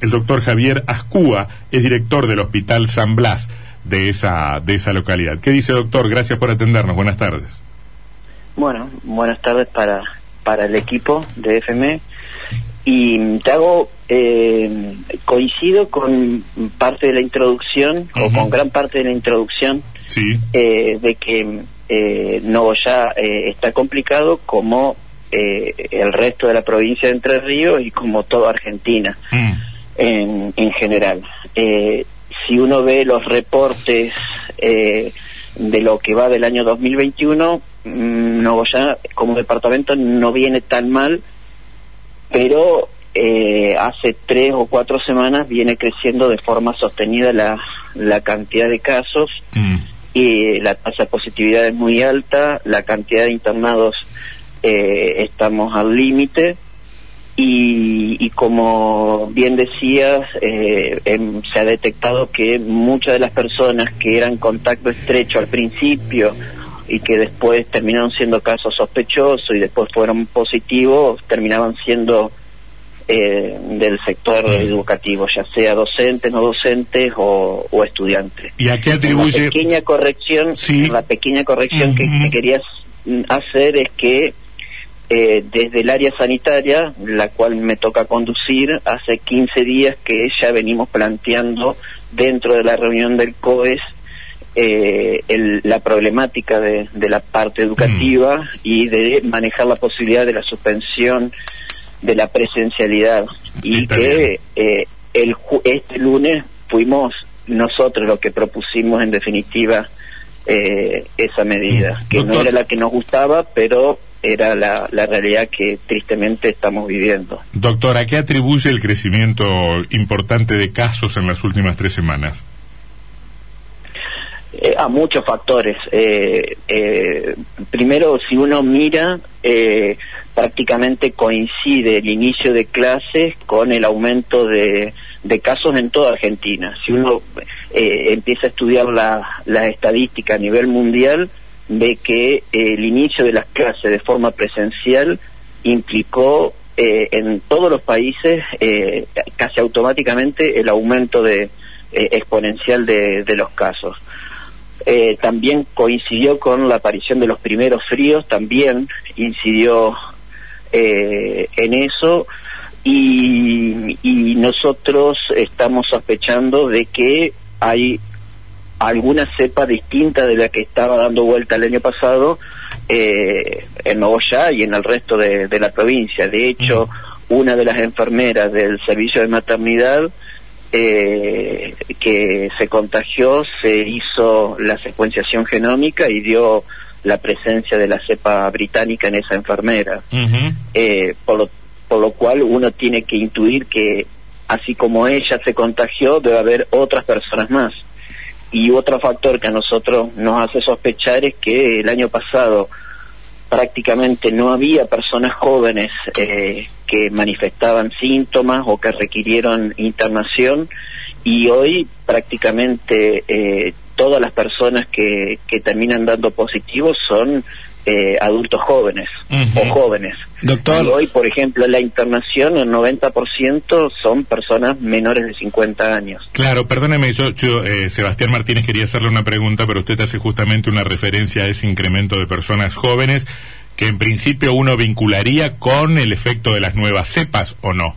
El doctor Javier Ascúa es director del Hospital San Blas de esa, de esa localidad. ¿Qué dice, doctor? Gracias por atendernos. Buenas tardes. Bueno, buenas tardes para, para el equipo de FME. Y te hago, eh, coincido con parte de la introducción, o con gran parte de la introducción, Sí. eh, de que eh, Nogoyá eh, está complicado como eh, el resto de la provincia de Entre Ríos y como toda Argentina Mm. En, en general. Eh, si uno ve los reportes eh, de lo que va del año 2021, mm, Nogoyá como departamento no viene tan mal, pero eh, hace tres o cuatro semanas viene creciendo de forma sostenida la, la cantidad de casos Mm. y la tasa de positividad es muy alta, la cantidad de internados eh, estamos al límite y, y como bien decías, eh, em, se ha detectado que muchas de las personas que eran contacto estrecho al principio y que después terminaron siendo casos sospechosos y después fueron positivos, terminaban siendo eh, del sector educativo, ya sea docentes, no docentes o, o estudiantes. ¿Y a qué La atribuye? pequeña corrección, Sí. la pequeña corrección que querías mm, hacer es que eh, desde el área sanitaria, la cual me toca conducir, hace 15 días que ya venimos planteando dentro de la reunión del COES eh, el- la problemática de, de la parte educativa Mm. y de manejar la posibilidad de la suspensión de la presencialidad y que eh, el este lunes fuimos nosotros los que propusimos en definitiva eh, esa medida, Mm. que no era la que nos gustaba, pero era la, la realidad que tristemente estamos viviendo. Doctor, ¿a qué atribuye el crecimiento importante de casos en las últimas tres semanas? Eh, a muchos factores. Eh, eh, primero, si uno mira, eh, prácticamente coincide el inicio de clases con el aumento de, de casos en toda Argentina. Si uno eh, empieza a estudiar la, la estadística a nivel mundial, ve que eh, el inicio de las clases de forma presencial implicó eh, en todos los países eh, casi automáticamente el aumento de, exponencial de, de los casos. También coincidió con la aparición de los primeros fríos, también incidió en eso y nosotros estamos sospechando de que hay alguna cepa distinta de la que estaba dando vuelta el año pasado eh, en Nogoyá y en el resto de, de la provincia. De hecho, una de las enfermeras del servicio de maternidad eh, que se contagió se hizo la secuenciación genómica y dio la presencia de la cepa británica en esa enfermera. Eh, por, lo, por lo cual uno tiene que intuir que así como ella se contagió, debe haber otras personas más. Y otro factor que a nosotros nos hace sospechar es que el año pasado prácticamente no había personas jóvenes eh, que manifestaban síntomas o que requirieron internación y hoy prácticamente eh, todas las personas que, que terminan dando positivos son eh, adultos jóvenes o jóvenes. Doctor. Y hoy, por ejemplo, en la internación, el 90% son personas menores de 50 años. Claro, perdóneme, yo, yo eh, Sebastián Martínez quería hacerle una pregunta, pero usted hace justamente una referencia a ese incremento de personas jóvenes que en principio uno vincularía con el efecto de las nuevas cepas, ¿o no?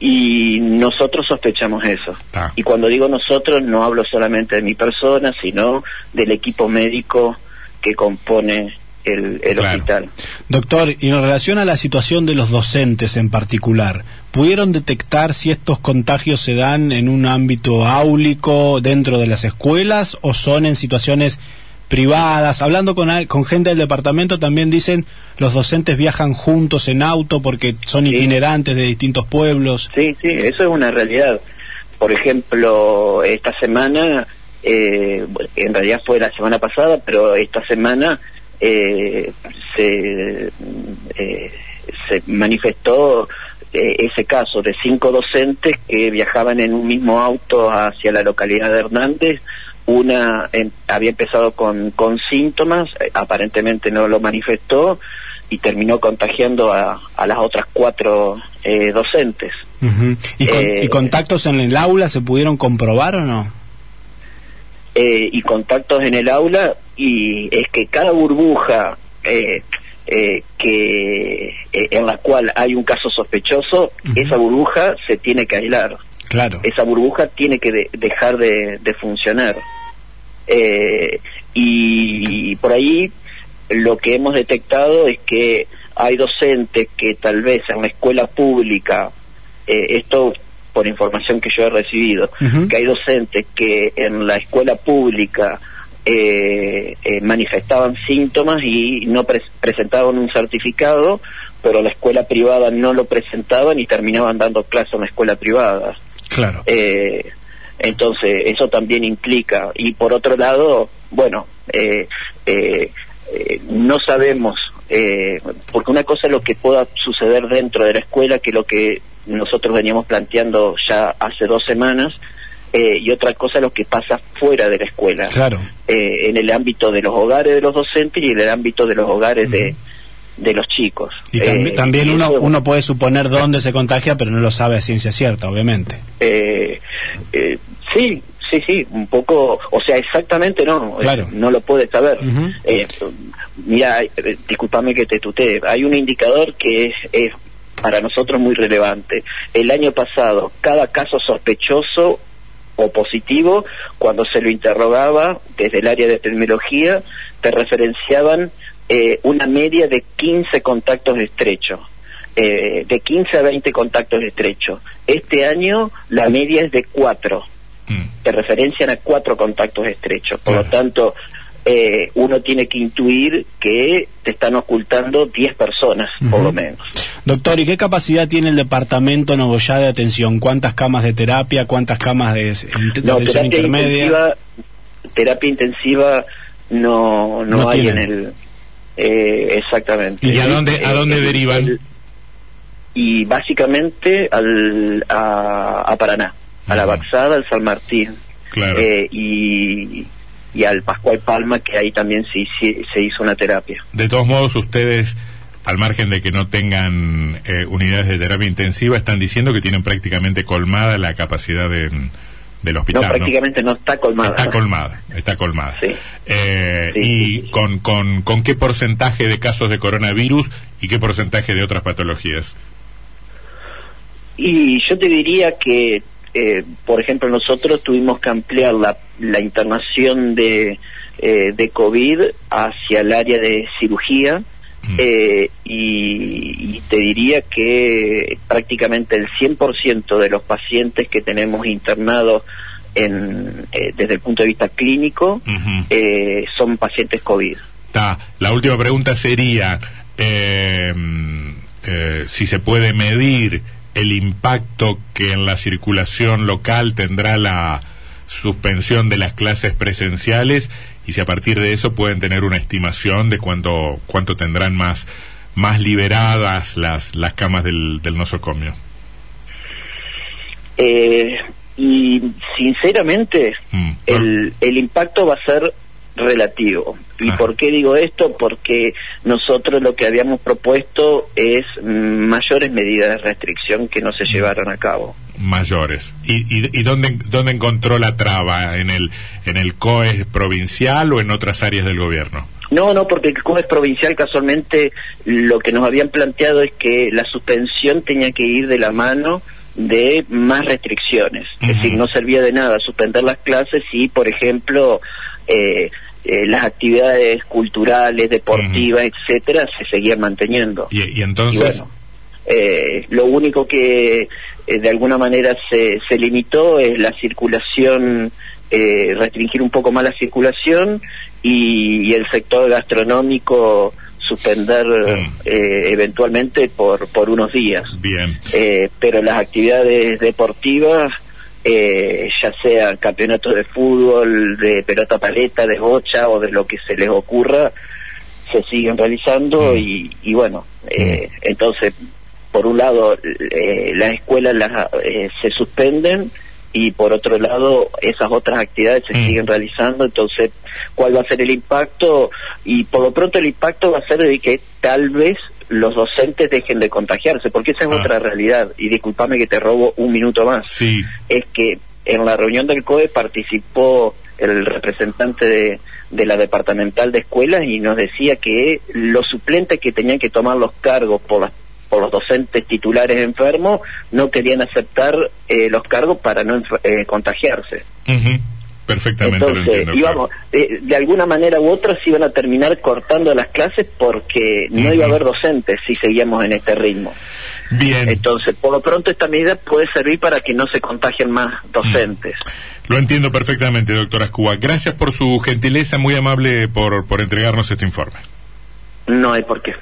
Y nosotros sospechamos eso. Ah. Y cuando digo nosotros, no hablo solamente de mi persona, sino del equipo médico que compone el, el Claro. hospital. Doctor, y en relación a la situación de los docentes en particular, ¿pudieron detectar si estos contagios se dan en un ámbito áulico dentro de las escuelas o son en situaciones privadas? Hablando con, con gente del departamento también dicen los docentes viajan juntos en auto porque son Sí. itinerantes de distintos pueblos. Sí, sí, eso es una realidad. Por ejemplo, esta semana, eh, en realidad fue la semana pasada, pero esta semana eh, se, eh, se manifestó eh, ese caso de cinco docentes que viajaban en un mismo auto hacia la localidad de Hernández. Una em, había empezado con, con síntomas, eh, aparentemente no lo manifestó, y terminó contagiando a, a las otras cuatro eh, docentes. ¿Y, con, ¿Y, contactos en el aula se pudieron comprobar o no? Y contactos en el aula y es que cada burbuja eh, eh, que eh, en la cual hay un caso sospechoso, esa burbuja se tiene que aislar. Claro. Esa burbuja tiene que dejar de, funcionar. y, por ahí lo que hemos detectado es que hay docentes que tal vez en la escuela pública, esto por información que yo he recibido, que hay docentes que en la escuela pública eh, eh, manifestaban síntomas y no presentaban un certificado, pero la escuela privada no lo presentaban y terminaban dando clases en la escuela privada. Claro. Eh, entonces, eso también implica. Y por otro lado, bueno, eh, no sabemos, porque una cosa es lo que pueda suceder dentro de la escuela, que lo que nosotros veníamos planteando ya hace dos semanas, eh, y otra cosa lo que pasa fuera de la escuela. Claro. Eh, en el ámbito de los hogares de los docentes y en el ámbito de los hogares de, de los chicos. Y eh, también uno, uno puede suponer dónde se contagia, pero no lo sabe a ciencia cierta, obviamente. sí, sí, sí, un poco, o sea, exactamente no, claro. no lo puede saber. Mira, discúlpame que te tutee, hay un indicador que es, es para nosotros muy relevante. El año pasado, cada caso sospechoso o positivo, cuando se lo interrogaba desde el área de epidemiología, te referenciaban eh, una media de 15 contactos estrechos. Eh, de 15 a 20 contactos estrechos. Este año la media es de 4. Mm. Te referencian a 4 contactos estrechos. Por lo tanto, eh, uno tiene que intuir que te están ocultando 10 personas, por lo menos. Doctor, ¿y qué capacidad tiene el departamento Novoya de atención? ¿Cuántas camas de terapia? ¿Cuántas camas de, atención intermedia? Intensiva, terapia intensiva no, no, hay en el... Eh, exactamente. ¿Y a dónde, a dónde derivan? y básicamente al, a, Paraná, a la Baxada, al San Martín. Claro. Eh, y y al Pascual Palma, que ahí también se, se, hizo una terapia. De todos modos, ustedes, al margen de que no tengan eh, unidades de terapia intensiva, están diciendo que tienen prácticamente colmada la capacidad de, del hospital. No, prácticamente no, está colmada. Está colmada, está colmada. Sí. Eh, ¿Y con, con, con qué porcentaje de casos de coronavirus y qué porcentaje de otras patologías? Y yo te diría que eh, por ejemplo, nosotros tuvimos que ampliar la, la internación de, eh, de COVID hacia el área de cirugía mm. eh, y, te diría que prácticamente el 100% de los pacientes que tenemos internados en, desde el punto de vista clínico son pacientes COVID. La última pregunta sería si se puede medir el impacto que en la circulación local tendrá la suspensión de las clases presenciales y si a partir de eso pueden tener una estimación de cuánto cuánto tendrán más más liberadas las las camas del, del nosocomio. Eh, y sinceramente mm, el, el impacto va a ser relativo. ¿Y ah. por qué digo esto? Porque nosotros lo que habíamos propuesto es mayores medidas de restricción que no se mm. llevaron a cabo. Mayores. ¿Y, y, dónde, dónde encontró la traba? ¿En el, ¿En el COE provincial o en otras áreas del gobierno? No, no, porque el COE provincial casualmente lo que nos habían planteado es que la suspensión tenía que ir de la mano de más restricciones. Es decir, no servía de nada suspender las clases si, por ejemplo, eh, eh, las actividades culturales, deportivas, etcétera, se seguían manteniendo. Y, entonces. Eh, lo único que eh, de alguna manera se, se limitó es la circulación, restringir un poco más la circulación y, el sector gastronómico suspender mm. eventualmente por, por unos días. Bien. pero las actividades deportivas eh, ya sea campeonatos de fútbol, de pelota paleta, de bocha o de lo que se les ocurra, se siguen realizando mm. y, bueno, eh, mm. entonces, por un lado, eh, las escuelas las, se suspenden y por otro lado esas otras actividades se Mm. siguen realizando, entonces cuál va a ser el impacto y por lo pronto el impacto va a ser de que tal vez los docentes dejen de contagiarse, porque esa es Ah. otra realidad y discúlpame que te robo un minuto más Sí. es que en la reunión del COE participó el representante de, de la departamental de escuelas y nos decía que los suplentes que tenían que tomar los cargos por las por los docentes titulares enfermos no querían aceptar eh, los cargos para no eh, contagiarse. Ujú. Perfectamente lo Entonces, entiendo. íbamos, eh, de alguna manera u otra se iban a terminar cortando las clases porque no iba a haber docentes si seguíamos en este ritmo. Bien. Entonces, por lo pronto esta medida puede servir para que no se contagien más docentes. Lo entiendo perfectamente, doctora Escuba. Gracias por su gentileza, muy amable por, por entregarnos este informe. No hay por qué.